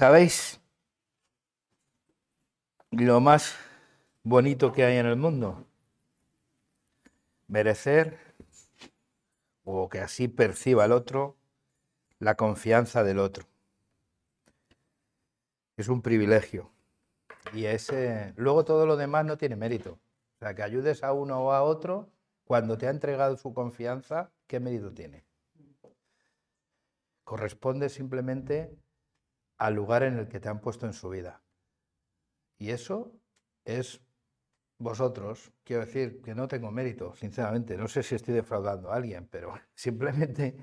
¿Sabéis lo más bonito que hay en el mundo? Merecer o que así perciba el otro la confianza del otro. Es un privilegio. Y ese, luego todo lo demás no tiene mérito. O sea, que ayudes a uno o a otro cuando te ha entregado su confianza, ¿qué mérito tiene? Corresponde simplemente al lugar en el que te han puesto en su vida. Y eso es vosotros. Quiero decir que no tengo mérito, sinceramente. No sé si estoy defraudando a alguien, pero simplemente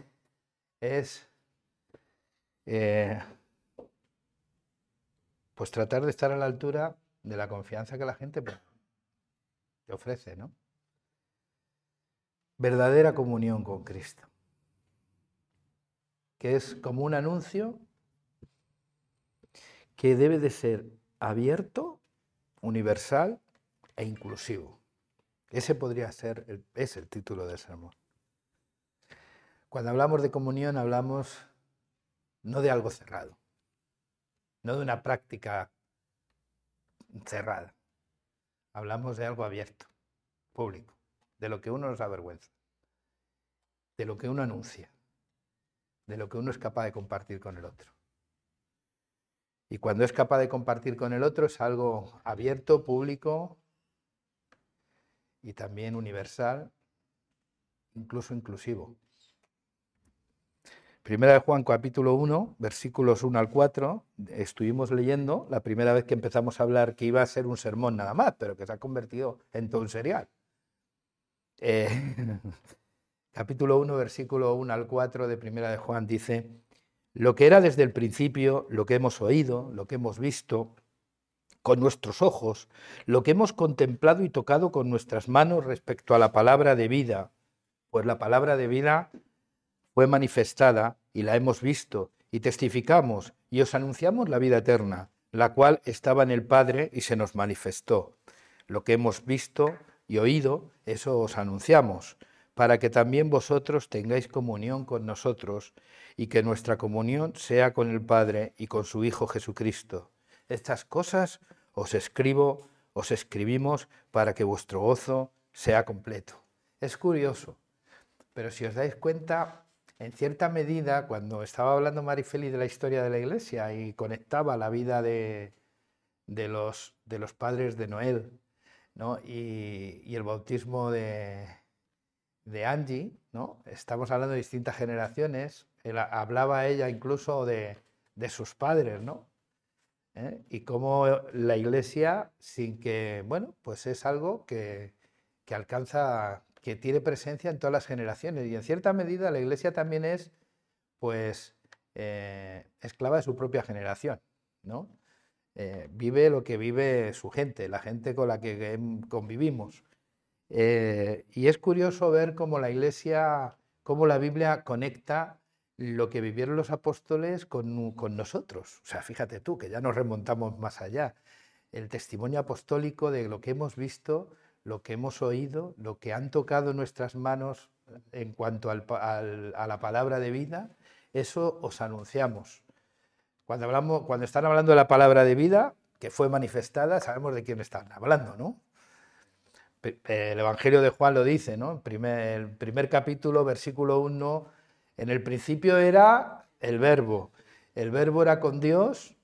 es eh, pues tratar de estar a la altura de la confianza que la gente pues, te ofrece, ¿no? Verdadera comunión con Cristo, que es como un anuncio que debe de ser abierto, universal e inclusivo. Ese podría ser, el, es el título del sermón. Cuando hablamos de comunión hablamos no de algo cerrado, no de una práctica cerrada. Hablamos de algo abierto, público, de lo que uno nos avergüenza, de lo que uno anuncia, de lo que uno es capaz de compartir con el otro. Y cuando es capaz de compartir con el otro es algo abierto, público y también universal, incluso inclusivo. Primera de Juan capítulo 1, versículos 1 al 4, estuvimos leyendo la primera vez que empezamos a hablar que iba a ser un sermón nada más, pero que se ha convertido en todo un serial. Eh, capítulo 1, versículo 1 al 4 de Primera de Juan dice, lo que era desde el principio, lo que hemos oído, lo que hemos visto con nuestros ojos, lo que hemos contemplado y tocado con nuestras manos respecto a la palabra de vida, pues la palabra de vida fue manifestada y la hemos visto y testificamos y os anunciamos la vida eterna, la cual estaba en el Padre y se nos manifestó. Lo que hemos visto y oído, eso os anunciamos, para que también vosotros tengáis comunión con nosotros y que nuestra comunión sea con el Padre y con su Hijo Jesucristo. Estas cosas os escribo, os escribimos para que vuestro gozo sea completo. Es curioso, pero si os dais cuenta, en cierta medida, cuando estaba hablando Marifeli de la historia de la iglesia y conectaba la vida de, los, de los, padres de Noel y, el bautismo de, de, Angie, ¿no? estamos hablando de distintas generaciones, hablaba ella incluso de, sus padres, ¿no? ¿Eh? y cómo la iglesia, sin que, bueno, pues es algo que, alcanza que tiene presencia en todas las generaciones y en cierta medida la Iglesia también es, pues, eh, esclava de su propia generación, ¿no? Eh, vive lo que vive su gente, la gente con la que convivimos. Eh, y es curioso ver cómo la Iglesia, cómo la Biblia conecta lo que vivieron los apóstoles con, nosotros. O sea, fíjate tú, que ya nos remontamos más allá. El testimonio apostólico de lo que hemos visto lo que hemos oído, lo que han tocado nuestras manos en cuanto a la palabra de vida, eso os anunciamos. Cuando, cuando están hablando de la palabra de vida, que fue manifestada, sabemos de quién están hablando, ¿no? El Evangelio de Juan lo dice, ¿no? El primer, capítulo, versículo 1, en el principio era el verbo, el verbo era con Dios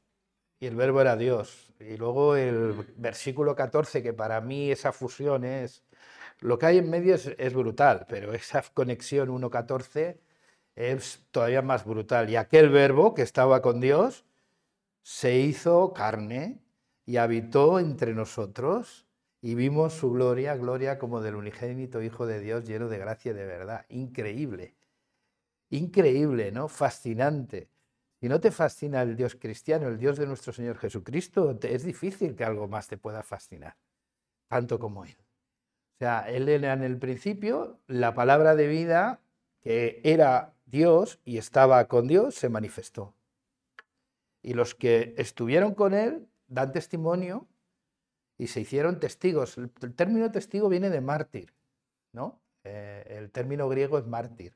y el verbo era Dios. Y luego el versículo 14, que para mí esa fusión es... Lo que hay en medio es, brutal, pero esa conexión 1.14 es todavía más brutal. Y aquel verbo que estaba con Dios se hizo carne y habitó entre nosotros y vimos su gloria, gloria como del unigénito Hijo de Dios lleno de gracia y de verdad. Increíble, increíble, ¿no? Fascinante. Si no te fascina el Dios cristiano, el Dios de nuestro Señor Jesucristo, es difícil que algo más te pueda fascinar, tanto como Él. O sea, Él era en el principio la palabra de vida que era Dios y estaba con Dios, se manifestó. Y los que estuvieron con Él dan testimonio y se hicieron testigos. El, término testigo viene de mártir, ¿no? Eh, el término griego es mártir.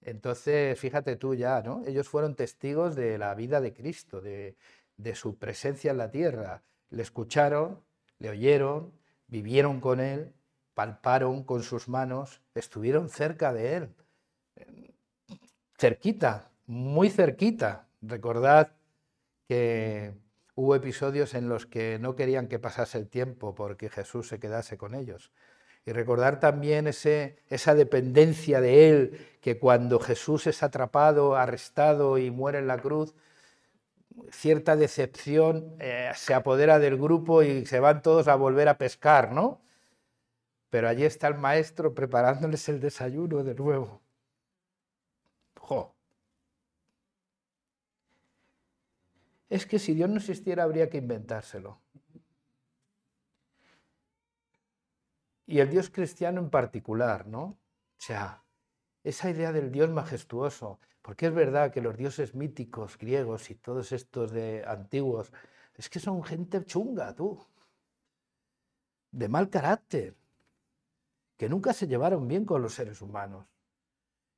Entonces, fíjate tú ya, ¿no? Ellos fueron testigos de la vida de Cristo, de, de su presencia en la tierra. Le escucharon, le oyeron, vivieron con él, palparon con sus manos, estuvieron cerca de él. Cerquita, muy cerquita. Recordad que hubo episodios en los que no querían que pasase el tiempo porque Jesús se quedase con ellos. Y recordar también esa dependencia de Él, que cuando Jesús es atrapado, arrestado y muere en la cruz, cierta decepción eh, se apodera del grupo y se van todos a volver a pescar, ¿no? Pero allí está el maestro preparándoles el desayuno de nuevo. ¡Jo! Es que si Dios no existiera habría que inventárselo. Y el Dios cristiano en particular, ¿no? O sea, esa idea del Dios majestuoso, porque es verdad que los dioses míticos griegos y todos estos de antiguos, es que son gente chunga, tú, de mal carácter, que nunca se llevaron bien con los seres humanos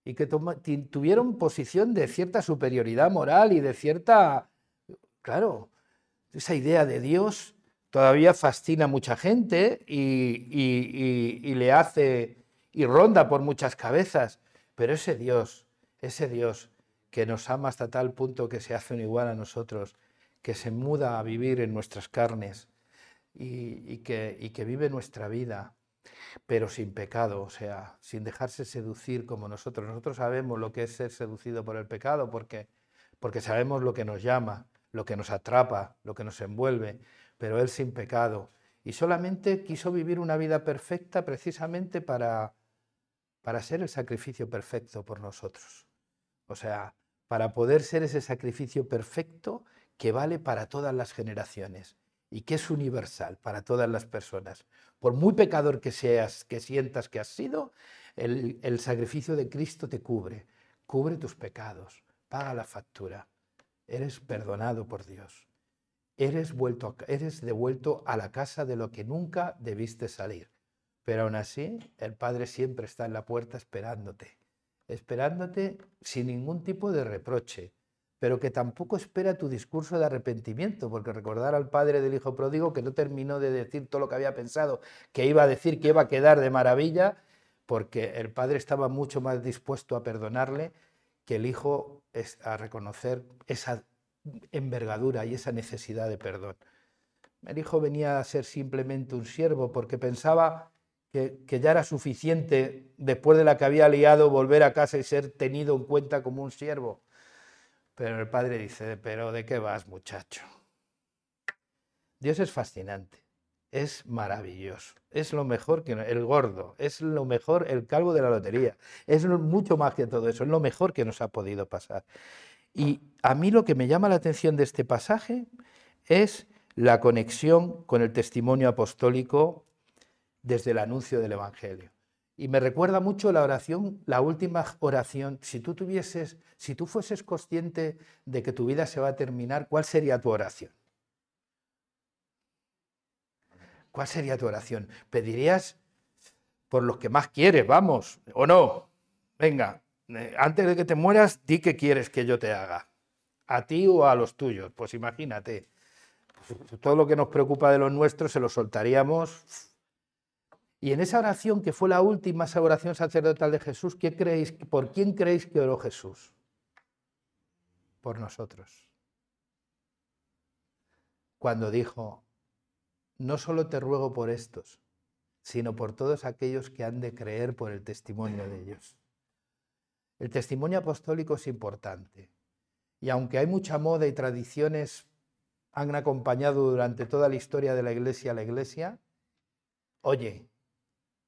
y que tuvieron posición de cierta superioridad moral y de cierta, claro, esa idea de Dios todavía fascina a mucha gente y, le hace y ronda por muchas cabezas, pero ese Dios, ese Dios que nos ama hasta tal punto que se hace un igual a nosotros, que se muda a vivir en nuestras carnes y, que, vive nuestra vida, pero sin pecado, o sea, sin dejarse seducir como nosotros. Nosotros sabemos lo que es ser seducido por el pecado porque sabemos lo que nos llama, lo que nos atrapa, lo que nos envuelve, pero él sin pecado. Y solamente quiso vivir una vida perfecta precisamente para, para ser el sacrificio perfecto por nosotros. O sea, para poder ser ese sacrificio perfecto que vale para todas las generaciones y que es universal para todas las personas. Por muy pecador que seas, que sientas que has sido, el, el sacrificio de Cristo te cubre, cubre tus pecados, paga la factura, eres perdonado por Dios eres, vuelto eres devuelto a la casa de lo que nunca debiste salir. Pero aún así, el Padre siempre está en la puerta esperándote, esperándote sin ningún tipo de reproche, pero que tampoco espera tu discurso de arrepentimiento, porque recordar al padre del hijo pródigo que no terminó de decir todo lo que había pensado, que iba a decir que iba a quedar de maravilla, porque el padre estaba mucho más dispuesto a perdonarle que el hijo a reconocer esa envergadura y esa necesidad de perdón. El hijo venía a ser simplemente un siervo porque pensaba que, ya era suficiente, después de la que había liado, volver a casa y ser tenido en cuenta como un siervo. Pero el padre dice, pero ¿de qué vas, muchacho? Dios es fascinante, es maravilloso, es lo mejor que el gordo, es lo mejor el calvo de la lotería, es mucho más que todo eso, es lo mejor que nos ha podido pasar. Y a mí lo que me llama la atención de este pasaje es la conexión con el testimonio apostólico desde el anuncio del Evangelio. Y me recuerda mucho la oración, la última oración. Si tú tuvieses, si tú fueses consciente de que tu vida se va a terminar, ¿cuál sería tu oración? ¿Cuál sería tu oración? ¿Pedirías por los que más quieres, vamos, o no? Venga, eh, antes de que te mueras, di qué quieres que yo te haga. A ti o a los tuyos. Pues imagínate. Todo lo que nos preocupa de los nuestros se lo soltaríamos. Y en esa oración, que fue la última, esa oración sacerdotal de Jesús, ¿qué creéis, ¿por quién creéis que oró Jesús? Por nosotros. Cuando dijo, no solo te ruego por estos, sino por todos aquellos que han de creer por el testimonio de ellos. El testimonio apostólico es importante. Y aunque hay mucha moda y tradiciones han acompañado durante toda la historia de la iglesia a la iglesia, oye,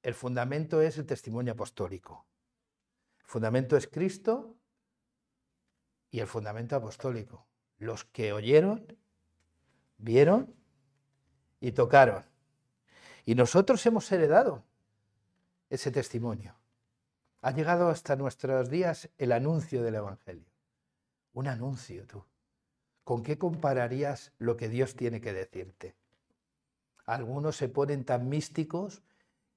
el fundamento es el testimonio apostólico. El fundamento es Cristo y el fundamento apostólico. Los que oyeron, vieron y tocaron. Y nosotros hemos heredado ese testimonio. Ha llegado hasta nuestros días el anuncio del Evangelio. Un anuncio, tú. ¿Con qué compararías lo que Dios tiene que decirte? Algunos se ponen tan místicos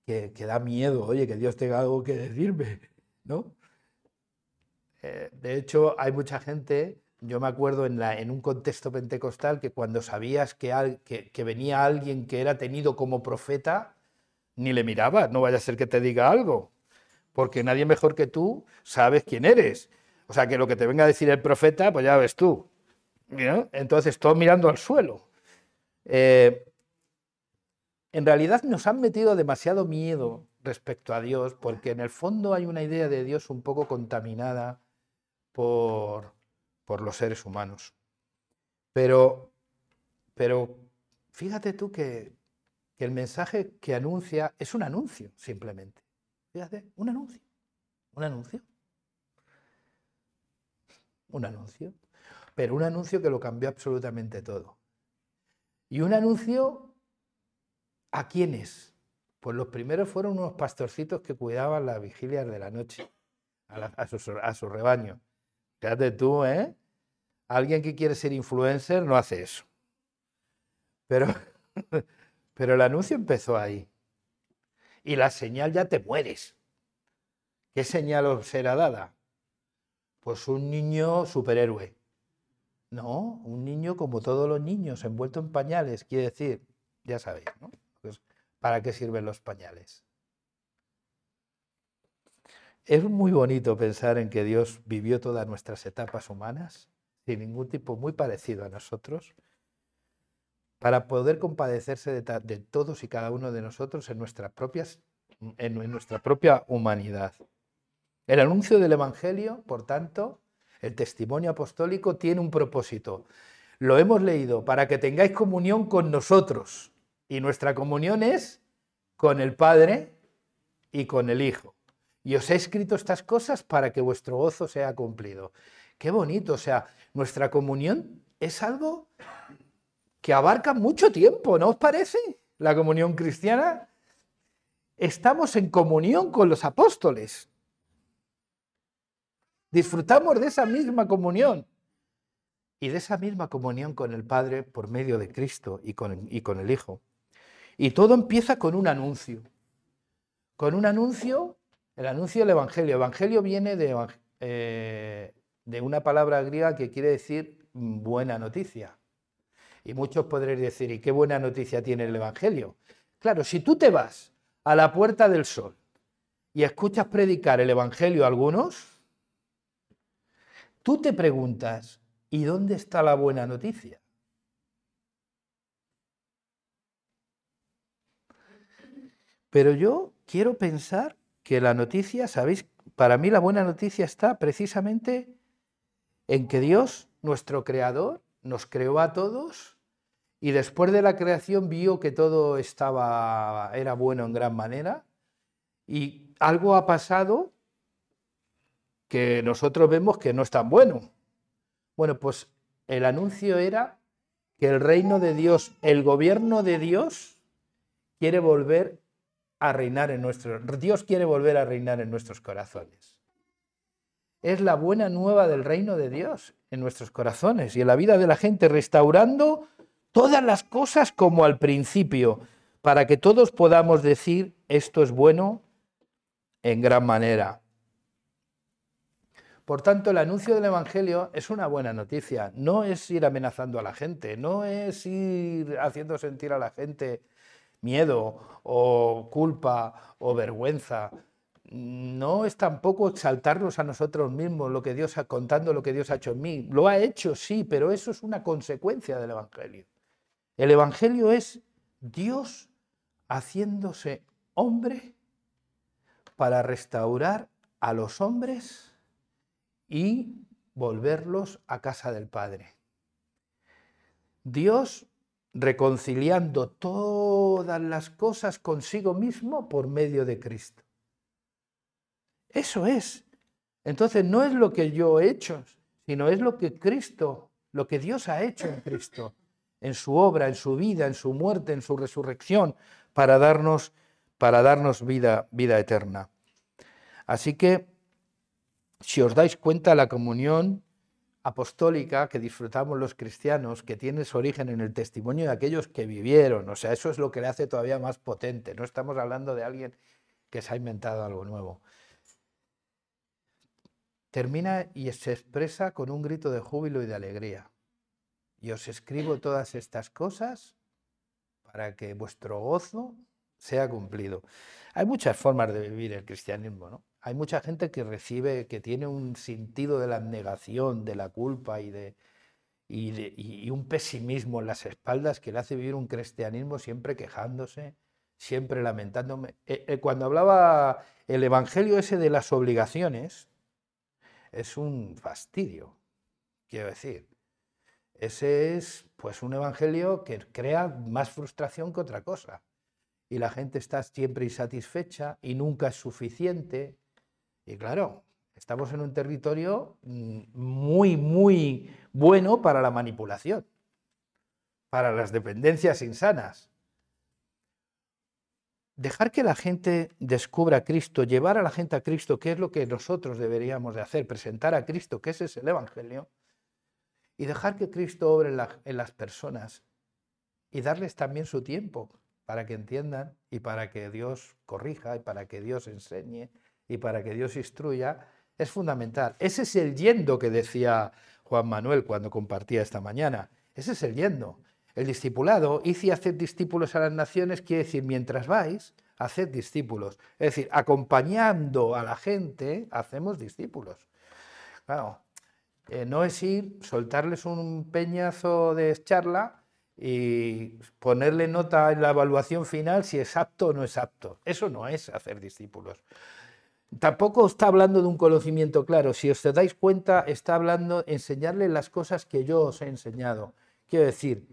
que, da miedo, oye, que Dios tenga algo que decirme, ¿no? Eh, de hecho, hay mucha gente, yo me acuerdo en, un contexto pentecostal, que cuando sabías que, que, venía alguien que era tenido como profeta, ni le mirabas, no vaya a ser que te diga algo, porque nadie mejor que tú sabes quién eres. O sea, que lo que te venga a decir el profeta, pues ya ves tú. Entonces, todo mirando al suelo. Eh, en realidad nos han metido demasiado miedo respecto a Dios, porque en el fondo hay una idea de Dios un poco contaminada por, por los seres humanos. Pero, pero fíjate tú que, el mensaje que anuncia es un anuncio, simplemente. Fíjate, un anuncio. Un anuncio. Un anuncio. Pero un anuncio que lo cambió absolutamente todo. Y un anuncio a quiénes. Pues los primeros fueron unos pastorcitos que cuidaban las vigilias de la noche a, su, rebaño. Fíjate tú, ¿eh? Alguien que quiere ser influencer no hace eso. Pero, pero el anuncio empezó ahí. Y la señal ya te mueres. ¿Qué señal os será dada? Pues un niño superhéroe. No, un niño como todos los niños, envuelto en pañales, quiere decir, ya sabéis, ¿no? Pues, ¿Para qué sirven los pañales? Es muy bonito pensar en que Dios vivió todas nuestras etapas humanas, sin ningún tipo muy parecido a nosotros, para poder compadecerse de, todos y cada uno de nosotros en, nuestras propias, en nuestra propia humanidad. El anuncio del Evangelio, por tanto, el testimonio apostólico tiene un propósito. Lo hemos leído para que tengáis comunión con nosotros. Y nuestra comunión es con el Padre y con el Hijo. Y os he escrito estas cosas para que vuestro gozo sea cumplido. Qué bonito, o sea, nuestra comunión es algo que abarca mucho tiempo, ¿no os parece? La comunión cristiana. Estamos en comunión con los apóstoles. Disfrutamos de esa misma comunión y de esa misma comunión con el Padre por medio de Cristo y con, y con el Hijo. Y todo empieza con un anuncio. Con un anuncio el anuncio del Evangelio. Evangelio viene de, eh, de una palabra griega que quiere decir buena noticia. Y muchos podréis decir, ¿y qué buena noticia tiene el Evangelio? Claro, si tú te vas a la puerta del sol y escuchas predicar el Evangelio a algunos, tú te preguntas, ¿y dónde está la buena noticia? Pero yo quiero pensar que la noticia, ¿sabéis? Para mí la buena noticia está precisamente en que Dios, nuestro creador, nos creó a todos y después de la creación vio que todo estaba era bueno en gran manera y algo ha pasado que nosotros vemos que no es tan bueno. Bueno, pues el anuncio era que el reino de Dios, el gobierno de Dios quiere volver a reinar en nuestros... Dios quiere volver a reinar en nuestros corazones. Es la buena nueva del reino de Dios en nuestros corazones y en la vida de la gente, restaurando todas las cosas como al principio, para que todos podamos decir esto es bueno en gran manera. Por tanto, el anuncio del Evangelio es una buena noticia. No es ir amenazando a la gente, no es ir haciendo sentir a la gente miedo o culpa o vergüenza. No es tampoco exaltarnos a nosotros mismos lo que Dios ha contando lo que Dios ha hecho en mí. Lo ha hecho, sí, pero eso es una consecuencia del Evangelio. El Evangelio es Dios haciéndose hombre para restaurar a los hombres y volverlos a casa del Padre. Dios reconciliando todas las cosas consigo mismo por medio de Cristo. Eso es. Entonces no es lo que yo he hecho, sino es lo que Cristo, lo que Dios ha hecho en Cristo, en su obra, en su vida, en su muerte, en su resurrección, para darnos, para darnos vida, vida eterna. Así que, si os dais cuenta, la comunión apostólica que disfrutamos los cristianos, que tiene su origen en el testimonio de aquellos que vivieron. O sea, eso es lo que le hace todavía más potente. No estamos hablando de alguien que se ha inventado algo nuevo. Termina y se expresa con un grito de júbilo y de alegría. Y os escribo todas estas cosas para que vuestro gozo sea cumplido. Hay muchas formas de vivir el cristianismo, ¿no? Hay mucha gente que recibe, que tiene un sentido de la abnegación, de la culpa y de, y, un pesimismo en las espaldas que le hace vivir un cristianismo siempre quejándose, siempre lamentándome. Eh, eh, cuando hablaba el evangelio ese de las obligaciones, es un fastidio, quiero decir. Ese es pues un evangelio que crea más frustración que otra cosa. Y la gente está siempre insatisfecha y nunca es suficiente. Y claro, estamos en un territorio mm, muy, muy bueno para la manipulación, para las dependencias insanas. Dejar que la gente descubra a Cristo, llevar a la gente a Cristo, que es lo que nosotros deberíamos de hacer, presentar a Cristo, que ese es el Evangelio, y dejar que Cristo obre en, las personas y darles también su tiempo para que entiendan y para que Dios corrija y para que Dios enseñe y para que Dios instruya, es fundamental. Ese es el yendo que decía Juan Manuel cuando compartía esta mañana. Ese es el yendo. El discipulado, hice hacer discípulos a las naciones, quiere decir, mientras vais, haced discípulos. Es decir, acompañando a la gente, hacemos discípulos. Claro, eh, no es ir, soltarles un peñazo de charla y ponerle nota en la evaluación final si es apto o no es apto. Eso no es hacer discípulos. Tampoco está hablando de un conocimiento claro. Si os dais cuenta, está hablando enseñarle las cosas que yo os he enseñado. Quiero decir,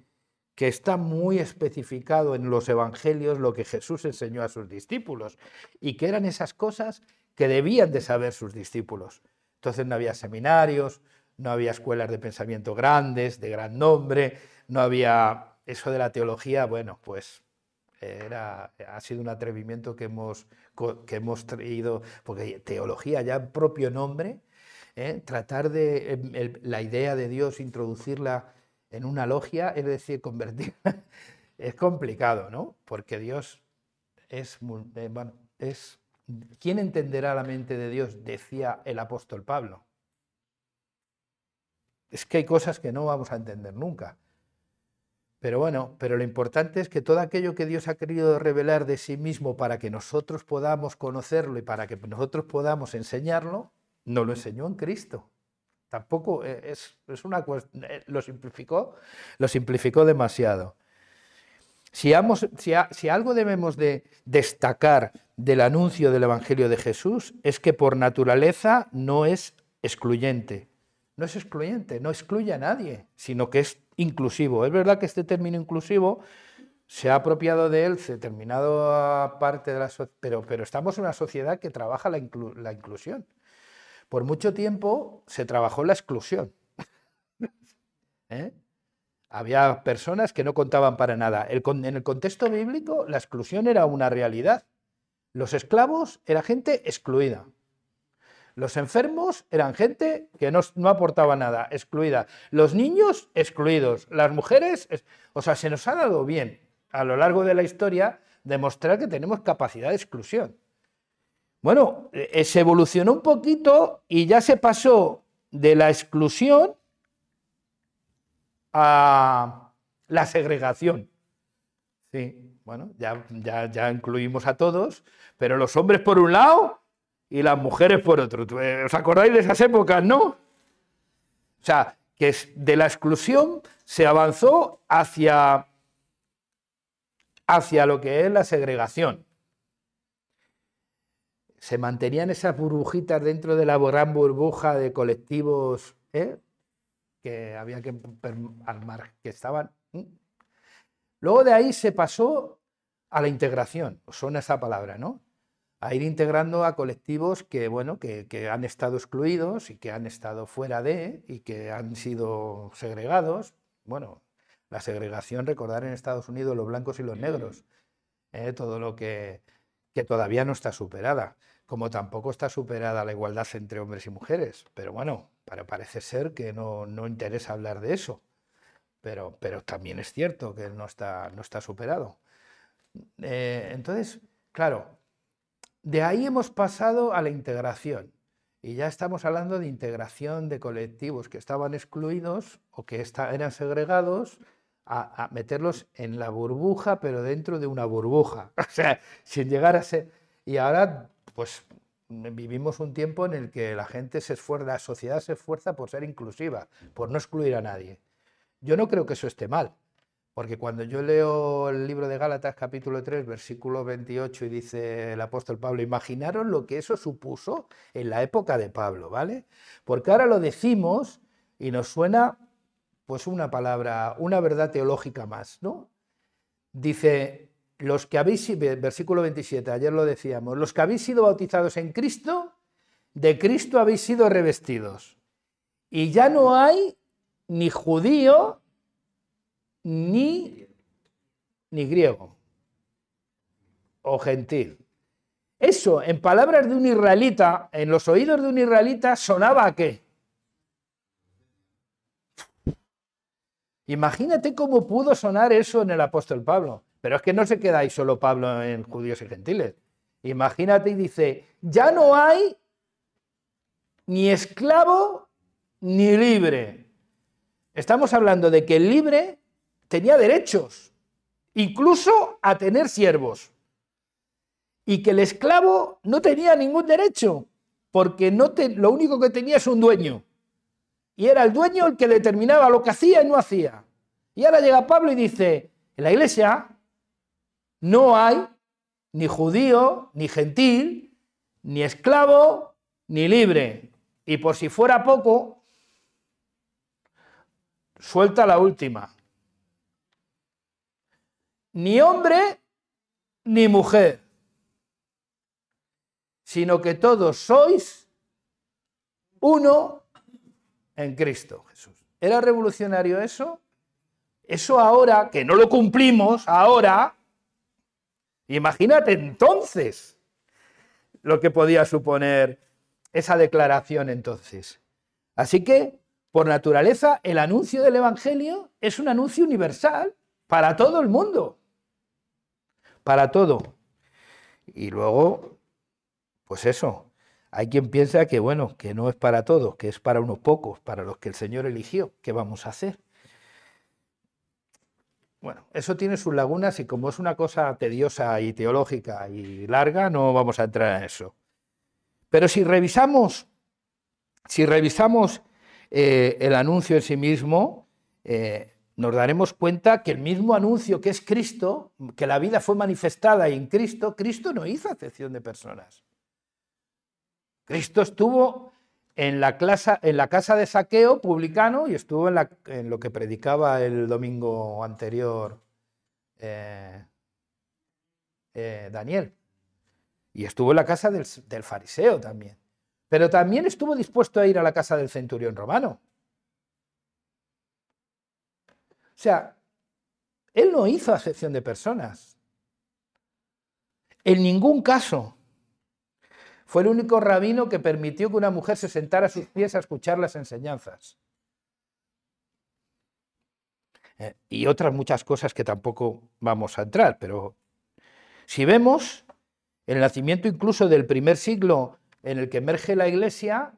que está muy especificado en los evangelios lo que Jesús enseñó a sus discípulos y que eran esas cosas que debían de saber sus discípulos. Entonces no había seminarios, no había escuelas de pensamiento grandes, de gran nombre, no había eso de la teología, bueno, pues era, ha sido un atrevimiento que hemos, que hemos traído, porque teología ya en propio nombre, ¿eh? tratar de em, la idea de Dios, introducirla en una logia, es decir, convertirla, es complicado, ¿no? Porque Dios es, eh, bueno, es, ¿quién entenderá la mente de Dios? Decía el apóstol Pablo. Es que hay cosas que no vamos a entender nunca. Pero bueno, pero lo importante es que todo aquello que Dios ha querido revelar de sí mismo para que nosotros podamos conocerlo y para que nosotros podamos enseñarlo, nos lo enseñó en Cristo. Tampoco eh, es, es una eh, lo simplificó, lo simplificó demasiado. Si, si, si, algo debemos de destacar del anuncio del Evangelio de Jesús es que por naturaleza no es excluyente. No es excluyente, no excluye a nadie, sino que es inclusivo. Es verdad que este término inclusivo se ha apropiado de él determinado parte de la pero, pero estamos en una sociedad que trabaja la, inclusión. Por mucho tiempo se trabajó la exclusión. ¿Eh? Había personas que no contaban para nada. en el contexto bíblico, la exclusión era una realidad. Los esclavos era gente excluida. Los enfermos eran gente que no, aportaba nada, excluida. Los niños, excluidos. Las mujeres, o sea, se nos ha dado bien a lo largo de la historia demostrar que tenemos capacidad de exclusión. Bueno, eh, se evolucionó un poquito y ya se pasó de la exclusión a la segregación. Sí, bueno, ya, ya, ya incluimos a todos, pero los hombres por un lado y las mujeres por otro. Eh, ¿Os acordáis de esas épocas, no? O sea, que de la exclusión se avanzó hacia, hacia lo que es la segregación. Se mantenían esas burbujitas dentro de la gran burbuja de colectivos ¿eh? que había que armar, que estaban. Luego de ahí se pasó a la integración, son esa palabra, ¿no? a ir integrando a colectivos que, bueno, que, han estado excluidos y que han estado fuera de y que han sido segregados. Bueno, la segregación, recordar en Estados Unidos los blancos y los negros, ¿eh? todo lo que, que todavía no está superada, como tampoco está superada la igualdad entre hombres y mujeres. Pero bueno, parece ser que no, no interesa hablar de eso. Pero, pero, también es cierto que no está, no está superado. Eh, entonces, claro, de ahí hemos pasado a la integración. Y ya estamos hablando de integración de colectivos que estaban excluidos o que eran segregados a, meterlos en la burbuja, pero dentro de una burbuja. O sea, sin llegar a ser... Y ahora, pues vivimos un tiempo en el que la gente se esfuerza, la sociedad se esfuerza por ser inclusiva, por no excluir a nadie. Yo no creo que eso esté mal, porque cuando yo leo el libro de Gálatas capítulo 3, versículo 28, y dice el apóstol Pablo, imaginaros lo que eso supuso en la época de Pablo, ¿vale? Porque ahora lo decimos y nos suena pues una palabra, una verdad teológica más, ¿no? Dice, los que habéis, versículo 27, ayer lo decíamos, los que habéis sido bautizados en Cristo, de Cristo habéis sido revestidos. Y ya no hay ni judío ni, ni griego o gentil. Eso, en palabras de un israelita, en los oídos de un israelita, sonaba a qué? Imagínate cómo pudo sonar eso en el apóstol Pablo. Pero es que no se queda ahí solo Pablo en judíos y gentiles. Imagínate y dice, ya no hay ni esclavo ni libre. Estamos hablando de que el libre tenía derechos, incluso a tener siervos. Y que el esclavo no tenía ningún derecho, porque no lo único que tenía es un dueño. Y era el dueño el que determinaba lo que hacía y no hacía. Y ahora llega Pablo y dice, en la iglesia no hay ni judío, ni gentil, ni esclavo, ni libre. Y por si fuera poco, suelta la última. Ni hombre, ni mujer, sino que todos sois uno en Cristo Jesús. ¿Era revolucionario eso? Eso ahora, que no lo cumplimos, ahora, imagínate entonces lo que podía suponer esa declaración entonces. Así que, por naturaleza, el anuncio del Evangelio es un anuncio universal para todo el mundo. Para todo. Y luego, pues eso, hay quien piensa que, bueno, que no es para todos, que es para unos pocos, para los que el Señor eligió. ¿Qué vamos a hacer? Bueno, eso tiene sus lagunas y como es una cosa tediosa y teológica y larga, no vamos a entrar en eso. Pero si revisamos, si revisamos eh, el anuncio en sí mismo, eh, nos daremos cuenta que el mismo anuncio que es Cristo, que la vida fue manifestada en Cristo, Cristo no hizo acepción de personas. Cristo estuvo en la, en la casa de saqueo publicano y estuvo en, lo que predicaba el domingo anterior eh, eh, Daniel. Y estuvo en la casa del, del fariseo también. Pero también estuvo dispuesto a ir a la casa del centurión romano. O sea, él no hizo acepción de personas. En ningún caso. Fue el único rabino que permitió que una mujer se sentara a sus pies a escuchar las enseñanzas. Eh, y otras muchas cosas que tampoco vamos a entrar, pero si vemos el nacimiento incluso del primer siglo en el que emerge la iglesia,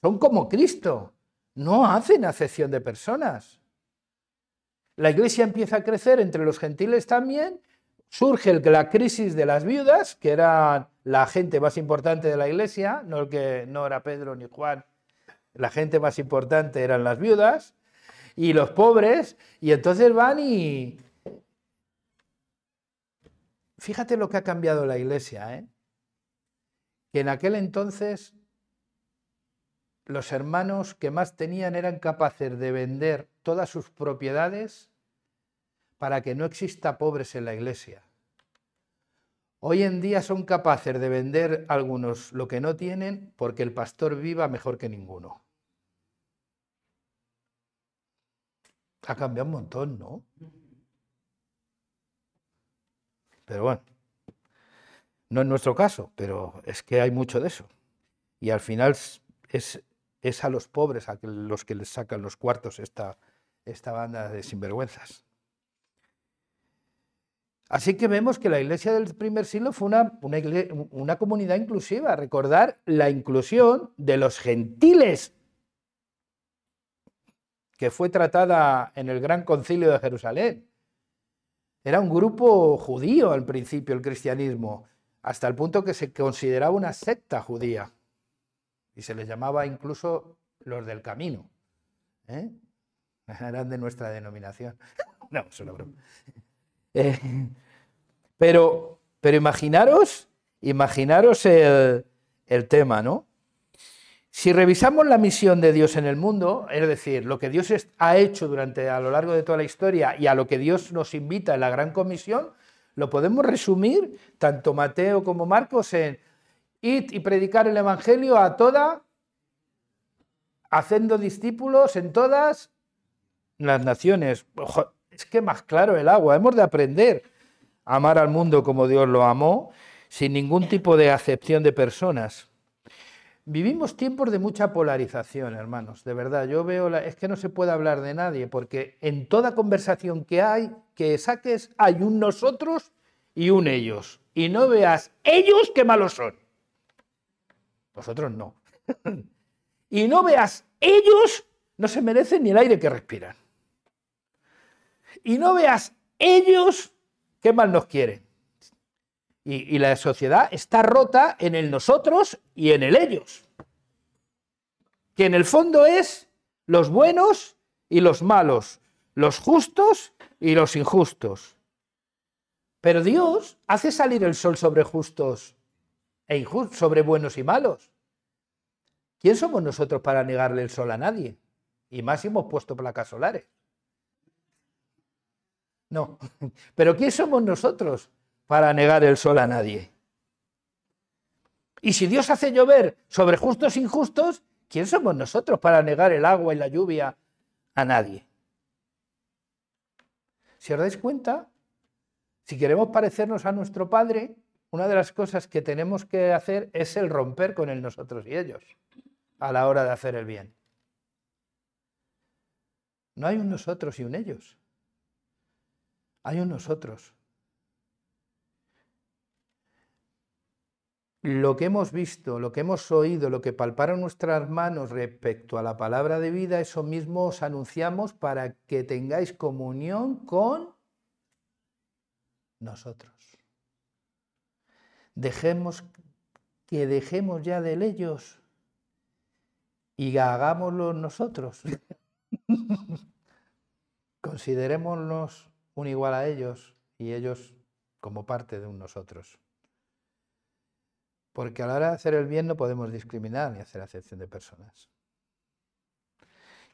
son como Cristo, no hacen acepción de personas. La iglesia empieza a crecer entre los gentiles también surge la crisis de las viudas, que eran la gente más importante de la iglesia, no, el que, no era Pedro ni Juan, la gente más importante eran las viudas y los pobres, y entonces van y... Fíjate lo que ha cambiado la iglesia, ¿eh? que en aquel entonces los hermanos que más tenían eran capaces de vender todas sus propiedades para que no exista pobres en la iglesia. Hoy en día son capaces de vender algunos lo que no tienen porque el pastor viva mejor que ninguno. Ha cambiado un montón, ¿no? Pero bueno, no es nuestro caso, pero es que hay mucho de eso. Y al final es, a los pobres a los que les sacan los cuartos esta, esta banda de sinvergüenzas. Así que vemos que la iglesia del primer siglo fue una, una, comunidad inclusiva. Recordar la inclusión de los gentiles, que fue tratada en el Gran Concilio de Jerusalén. Era un grupo judío al principio el cristianismo, hasta el punto que se consideraba una secta judía. Y se les llamaba incluso los del camino. ¿eh? Eran de nuestra denominación. no, es broma. Pero, pero imaginaros, imaginaros el, tema, ¿no? Si revisamos la misión de Dios en el mundo, es decir, lo que Dios ha hecho durante a lo largo de toda la historia y a lo que Dios nos invita en la gran comisión, lo podemos resumir tanto Mateo como Marcos en id y predicar el evangelio a toda haciendo discípulos en todas las naciones es que más claro el agua. Hemos de aprender a amar al mundo como Dios lo amó, sin ningún tipo de acepción de personas. Vivimos tiempos de mucha polarización, hermanos, de verdad. Yo veo, es que no se puede hablar de nadie, porque en toda conversación que hay, que saques, hay un nosotros y un ellos. Y no veas ellos qué malos son. Vosotros no. y no veas ellos no se merecen ni el aire que respiran y no veas ellos qué mal nos quieren. Y, la sociedad está rota en el nosotros y en el ellos. Que en el fondo es los buenos y los malos, los justos y los injustos. Pero Dios hace salir el sol sobre justos e injustos, sobre buenos y malos. ¿Quién somos nosotros para negarle el sol a nadie? Y más si hemos puesto placas solares. No. Pero ¿quién somos nosotros para negar el sol a nadie? Y si Dios hace llover sobre justos e injustos, ¿quién somos nosotros para negar el agua y la lluvia a nadie? Si os dais cuenta, si queremos parecernos a nuestro Padre, una de las cosas que tenemos que hacer es el romper con el nosotros y ellos a la hora de hacer el bien. No hay un nosotros y un ellos hay un nosotros. Lo que hemos visto, lo que hemos oído, lo que palparon nuestras manos respecto a la palabra de vida, eso mismo os anunciamos para que tengáis comunión con nosotros. Dejemos que dejemos ya de ellos y hagámoslo nosotros. Considerémonos un igual a ellos y ellos como parte de un nosotros. Porque a la hora de hacer el bien no podemos discriminar ni hacer acepción de personas.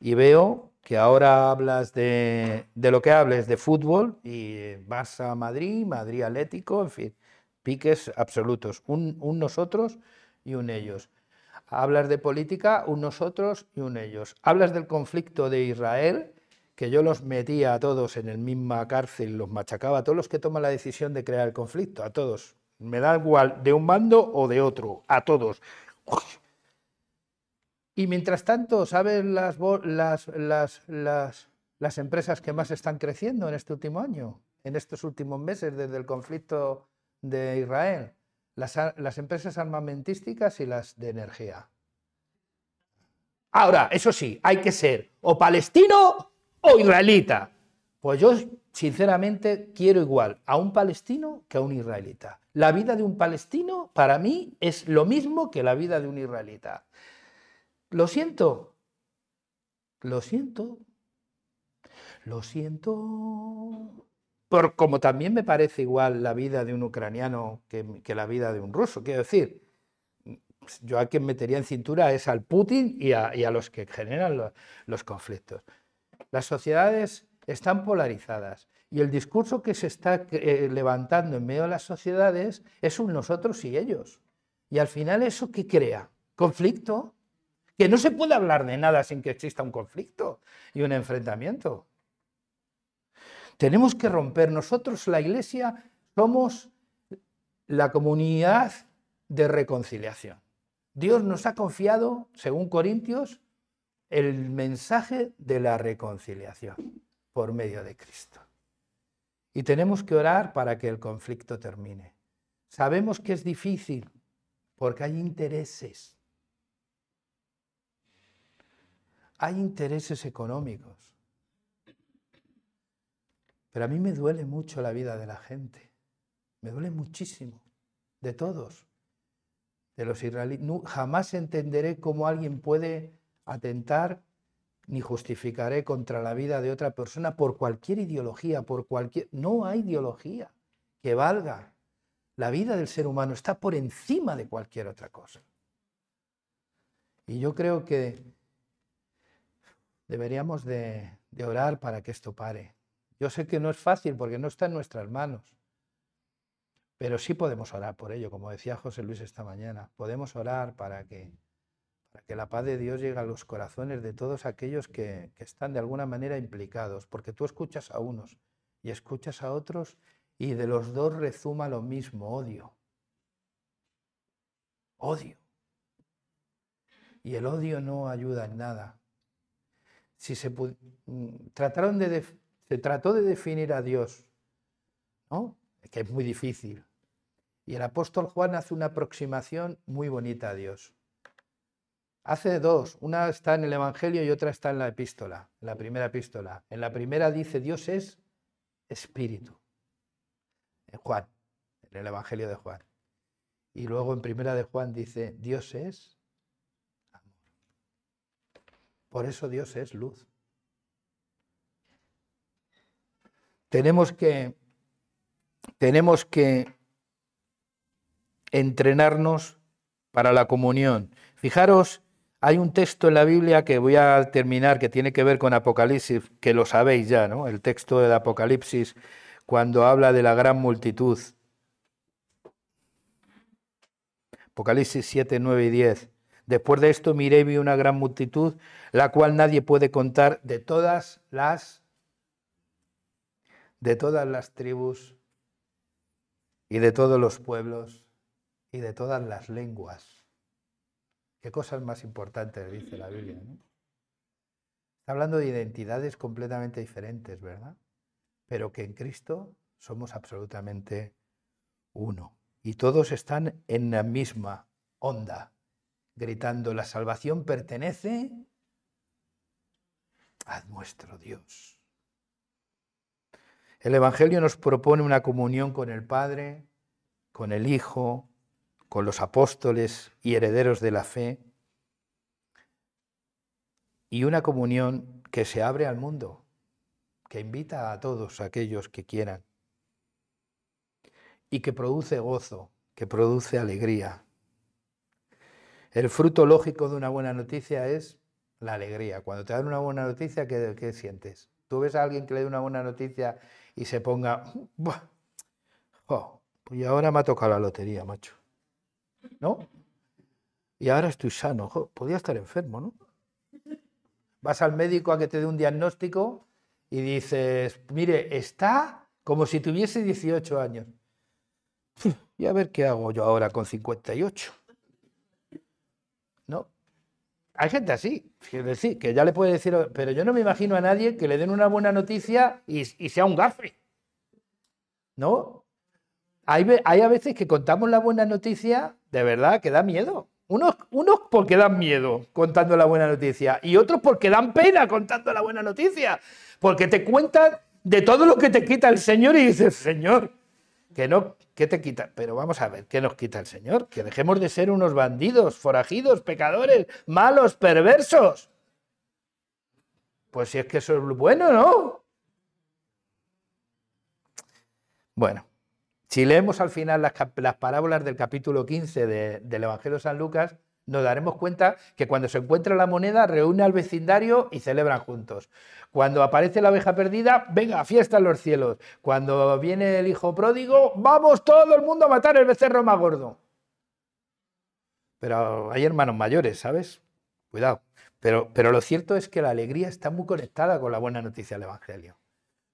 Y veo que ahora hablas de, lo que hables de fútbol y vas a Madrid, Madrid Atlético, en fin, piques absolutos, un, un nosotros y un ellos. Hablas de política, un nosotros y un ellos. Hablas del conflicto de Israel que yo los metía a todos en el misma cárcel, los machacaba, a todos los que toman la decisión de crear el conflicto, a todos. Me da igual de un bando o de otro, a todos. Y mientras tanto, ¿sabes las, las, las, las, empresas que más están creciendo en este último año, en estos últimos meses desde el conflicto de Israel? Las, las empresas armamentísticas y las de energía. Ahora, eso sí, hay que ser o palestino o israelita. Pues yo, sinceramente, quiero igual a un palestino que a un israelita. La vida de un palestino, para mí, es lo mismo que la vida de un israelita. Lo siento. Lo siento. Lo siento. Por, como también me parece igual la vida de un ucraniano que, la vida de un ruso. Quiero decir, yo a quien metería en cintura es al Putin y a, los que generan los conflictos. Las sociedades están polarizadas y el discurso que se está eh, levantando en medio de las sociedades es un nosotros y ellos. Y al final eso qué crea? Conflicto. Que no se puede hablar de nada sin que exista un conflicto y un enfrentamiento. Tenemos que romper. Nosotros, la Iglesia, somos la comunidad de reconciliación. Dios nos ha confiado, según Corintios, el mensaje de la reconciliación por medio de Cristo. Y tenemos que orar para que el conflicto termine. Sabemos que es difícil porque hay intereses. Hay intereses económicos. Pero a mí me duele mucho la vida de la gente. Me duele muchísimo. De todos. De los israelíes. jamás entenderé cómo alguien puede atentar ni justificaré contra la vida de otra persona por cualquier ideología, por cualquier... No hay ideología que valga. La vida del ser humano está por encima de cualquier otra cosa. Y yo creo que deberíamos de, de orar para que esto pare. Yo sé que no es fácil porque no está en nuestras manos, pero sí podemos orar por ello, como decía José Luis esta mañana. Podemos orar para que para que la paz de Dios llegue a los corazones de todos aquellos que, están de alguna manera implicados, porque tú escuchas a unos y escuchas a otros y de los dos rezuma lo mismo, odio. Odio. Y el odio no ayuda en nada. Si se mm, trataron de se trató de definir a Dios, ¿no? que es muy difícil. Y el apóstol Juan hace una aproximación muy bonita a Dios. Hace dos, una está en el Evangelio y otra está en la epístola, en la primera epístola. En la primera dice Dios es espíritu. En Juan, en el Evangelio de Juan. Y luego en primera de Juan dice Dios es amor. Por eso Dios es luz. Tenemos que tenemos que entrenarnos para la comunión. Fijaros hay un texto en la Biblia que voy a terminar que tiene que ver con Apocalipsis, que lo sabéis ya, ¿no? El texto del Apocalipsis cuando habla de la gran multitud. Apocalipsis 7, 9 y 10. Después de esto miré y vi una gran multitud, la cual nadie puede contar de todas las de todas las tribus y de todos los pueblos y de todas las lenguas Qué cosas más importantes dice la Biblia. Está hablando de identidades completamente diferentes, ¿verdad? Pero que en Cristo somos absolutamente uno. Y todos están en la misma onda, gritando, la salvación pertenece a nuestro Dios. El Evangelio nos propone una comunión con el Padre, con el Hijo, con los apóstoles y herederos de la fe, y una comunión que se abre al mundo, que invita a todos aquellos que quieran, y que produce gozo, que produce alegría. El fruto lógico de una buena noticia es la alegría. Cuando te dan una buena noticia, ¿qué, sientes? Tú ves a alguien que le dé una buena noticia y se ponga, oh, pues ahora me ha tocado la lotería, macho. ¿No? Y ahora estoy sano. podía estar enfermo, ¿no? Vas al médico a que te dé un diagnóstico y dices, mire, está como si tuviese 18 años. Y a ver qué hago yo ahora con 58. ¿No? Hay gente así, que ya le puede decir, pero yo no me imagino a nadie que le den una buena noticia y, sea un gafe. ¿No? hay, a veces que contamos la buena noticia, de verdad, que da miedo. Unos, unos porque dan miedo contando la buena noticia y otros porque dan pena contando la buena noticia. Porque te cuentan de todo lo que te quita el Señor y dices, Señor, que no, ¿qué te quita? Pero vamos a ver, ¿qué nos quita el Señor? Que dejemos de ser unos bandidos, forajidos, pecadores, malos, perversos. Pues si es que eso es bueno, ¿no? Bueno, si leemos al final las, parábolas del capítulo 15 del Evangelio de San Lucas, nos daremos cuenta que cuando se encuentra la moneda, reúne al vecindario y celebran juntos. Cuando aparece la abeja perdida, venga, fiesta en los cielos. Cuando viene el hijo pródigo, vamos todo el mundo a matar el becerro más gordo. Pero hay hermanos mayores, ¿sabes? Cuidado. Pero, pero lo cierto es que la alegría está muy conectada con la buena noticia del Evangelio.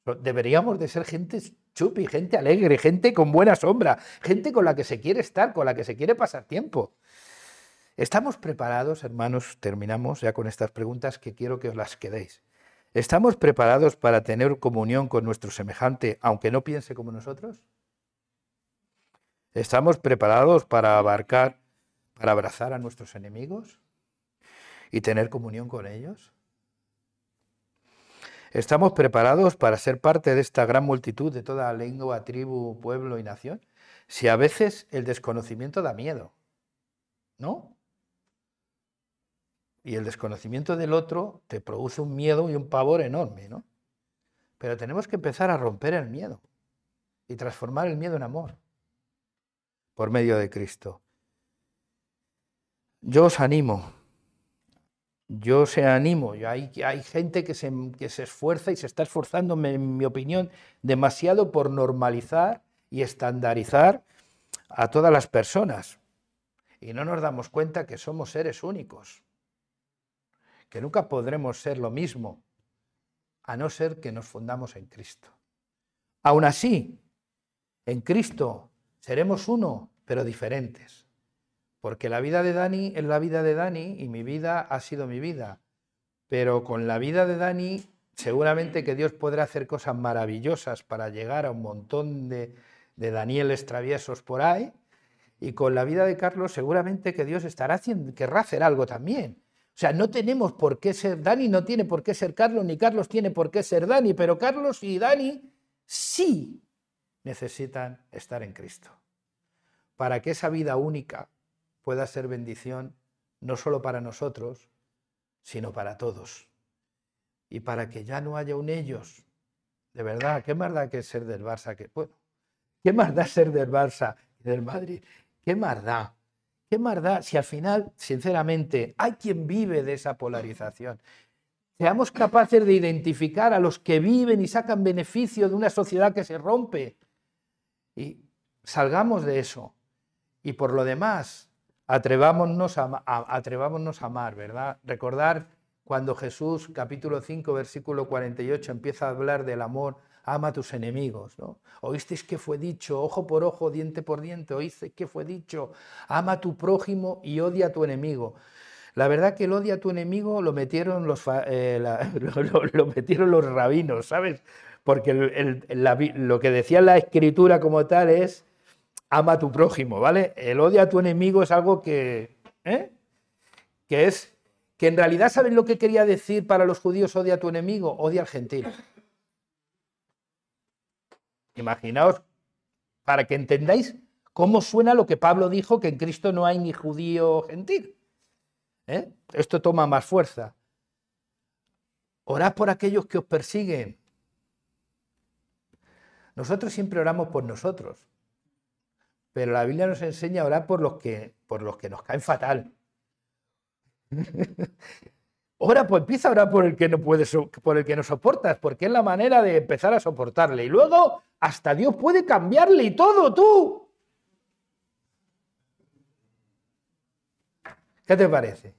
Deberíamos de ser gente chupi, gente alegre, gente con buena sombra, gente con la que se quiere estar, con la que se quiere pasar tiempo. ¿Estamos preparados, hermanos? Terminamos ya con estas preguntas que quiero que os las quedéis. ¿Estamos preparados para tener comunión con nuestro semejante, aunque no piense como nosotros? ¿Estamos preparados para abarcar, para abrazar a nuestros enemigos y tener comunión con ellos? ¿Estamos preparados para ser parte de esta gran multitud de toda lengua, tribu, pueblo y nación? Si a veces el desconocimiento da miedo, ¿no? Y el desconocimiento del otro te produce un miedo y un pavor enorme, ¿no? Pero tenemos que empezar a romper el miedo y transformar el miedo en amor por medio de Cristo. Yo os animo, yo os animo, hay, hay gente que se, que se esfuerza y se está esforzando, en mi opinión, demasiado por normalizar y estandarizar a todas las personas. Y no nos damos cuenta que somos seres únicos que nunca podremos ser lo mismo, a no ser que nos fundamos en Cristo. Aún así, en Cristo seremos uno, pero diferentes. Porque la vida de Dani es la vida de Dani y mi vida ha sido mi vida. Pero con la vida de Dani, seguramente que Dios podrá hacer cosas maravillosas para llegar a un montón de, Danieles traviesos por ahí. Y con la vida de Carlos, seguramente que Dios estará haciendo, querrá hacer algo también. O sea, no tenemos por qué ser Dani, no tiene por qué ser Carlos, ni Carlos tiene por qué ser Dani, pero Carlos y Dani sí necesitan estar en Cristo. Para que esa vida única pueda ser bendición no solo para nosotros, sino para todos. Y para que ya no haya un ellos. De verdad, ¿qué más da que ser del Barça? Que, bueno, ¿qué más da ser del Barça y del Madrid? ¿Qué más da? ¿Qué más da si al final, sinceramente, hay quien vive de esa polarización? Seamos capaces de identificar a los que viven y sacan beneficio de una sociedad que se rompe. Y salgamos de eso. Y por lo demás, atrevámonos a, atrevámonos a amar, ¿verdad? Recordar cuando Jesús, capítulo 5, versículo 48, empieza a hablar del amor ama a tus enemigos. ¿no? Oísteis que fue dicho, ojo por ojo, diente por diente, oísteis que fue dicho, ama a tu prójimo y odia a tu enemigo. La verdad que el odia a tu enemigo lo metieron los, eh, lo, metieron los rabinos, ¿sabes? Porque lo que decía la escritura como tal es ama a tu prójimo, ¿vale? El odio a tu enemigo es algo que, ¿eh? que es que en realidad, ¿sabes lo que quería decir para los judíos odia a tu enemigo? Odia al gentil. Imaginaos, para que entendáis cómo suena lo que Pablo dijo, que en Cristo no hay ni judío gentil. ¿Eh? Esto toma más fuerza. Orad por aquellos que os persiguen. Nosotros siempre oramos por nosotros, pero la Biblia nos enseña a orar por los que, por los que nos caen fatal. Ora, pues empieza a orar por el que no puede, por el que no soportas, porque es la manera de empezar a soportarle. Y luego hasta Dios puede cambiarle y todo, tú. ¿Qué te parece?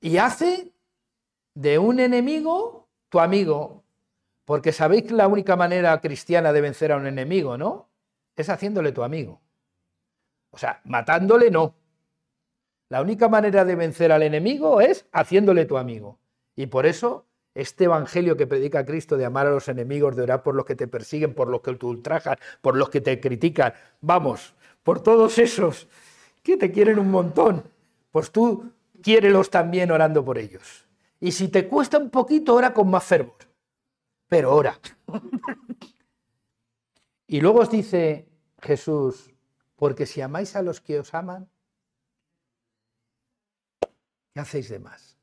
Y hace de un enemigo tu amigo, porque sabéis que la única manera cristiana de vencer a un enemigo, ¿no? Es haciéndole tu amigo. O sea, matándole no, la única manera de vencer al enemigo es haciéndole tu amigo. Y por eso este evangelio que predica Cristo de amar a los enemigos, de orar por los que te persiguen, por los que te ultrajan, por los que te critican, vamos, por todos esos que te quieren un montón, pues tú quiérelos también orando por ellos. Y si te cuesta un poquito, ora con más fervor. Pero ora. Y luego os dice Jesús, porque si amáis a los que os aman, ¿Qué hacéis de más?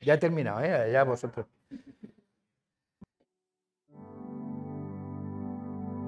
Ya he terminado, ¿eh? Ya vosotros.